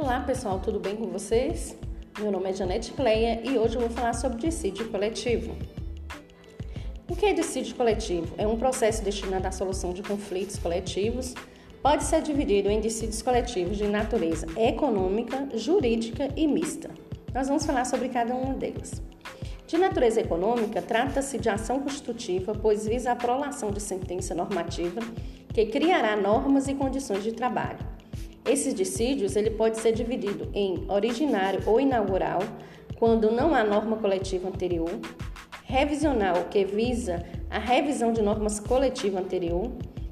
Olá pessoal, tudo bem com vocês? Meu nome é Janete Cleia e hoje eu vou falar sobre dissídio coletivo. O que é dissídio coletivo? É um processo destinado à solução de conflitos coletivos. Pode ser dividido em dissídios coletivos de natureza econômica, jurídica e mista. Nós vamos falar sobre cada uma delas. De natureza econômica, trata-se de ação construtiva, pois visa a prolação de sentença normativa que criará normas e condições de trabalho esses dissídios ele pode ser dividido em originário ou inaugural, quando não há norma coletiva anterior, revisional, que visa a revisão de normas coletiva anterior,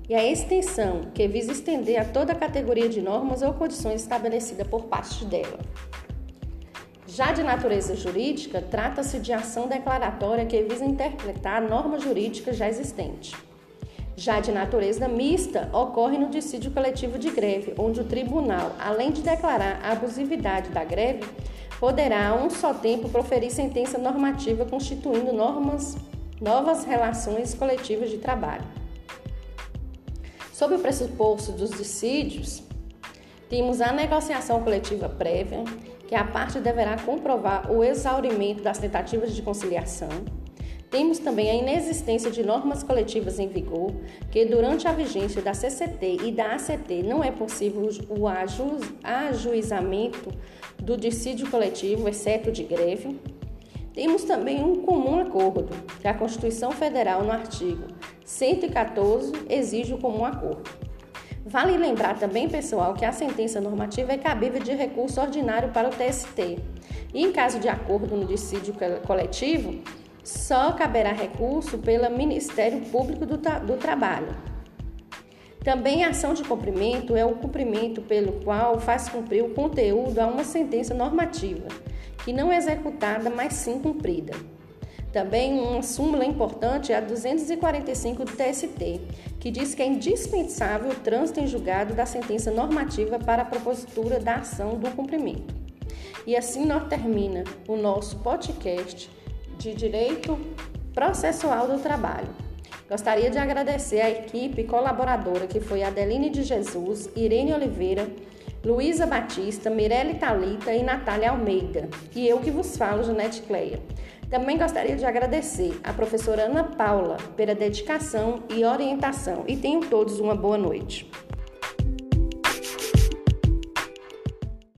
e a extensão, que visa estender a toda a categoria de normas ou condições estabelecida por parte dela. Já de natureza jurídica, trata-se de ação declaratória que visa interpretar a norma jurídica já existente. Já de natureza mista, ocorre no dissídio coletivo de greve, onde o tribunal, além de declarar a abusividade da greve, poderá a um só tempo proferir sentença normativa constituindo normas, novas relações coletivas de trabalho. Sob o pressuposto dos dissídios, temos a negociação coletiva prévia, que a parte deverá comprovar o exaurimento das tentativas de conciliação temos também a inexistência de normas coletivas em vigor, que durante a vigência da CCT e da ACT não é possível o aju ajuizamento do dissídio coletivo, exceto de greve. Temos também um comum acordo, que a Constituição Federal, no artigo 114, exige o comum acordo. Vale lembrar também, pessoal, que a sentença normativa é cabível de recurso ordinário para o TST. E em caso de acordo no dissídio coletivo, só caberá recurso pelo Ministério Público do, do Trabalho. Também a ação de cumprimento é o cumprimento pelo qual faz cumprir o conteúdo a uma sentença normativa, que não é executada, mas sim cumprida. Também uma súmula importante é a 245 do TST, que diz que é indispensável o trânsito em julgado da sentença normativa para a propositura da ação do cumprimento. E assim nós termina o nosso podcast de Direito Processual do Trabalho. Gostaria de agradecer à equipe colaboradora que foi Adeline de Jesus, Irene Oliveira, Luísa Batista, Mirelle Talita e Natália Almeida. E eu que vos falo, Janete Cleia. Também gostaria de agradecer à professora Ana Paula pela dedicação e orientação. E tenham todos uma boa noite.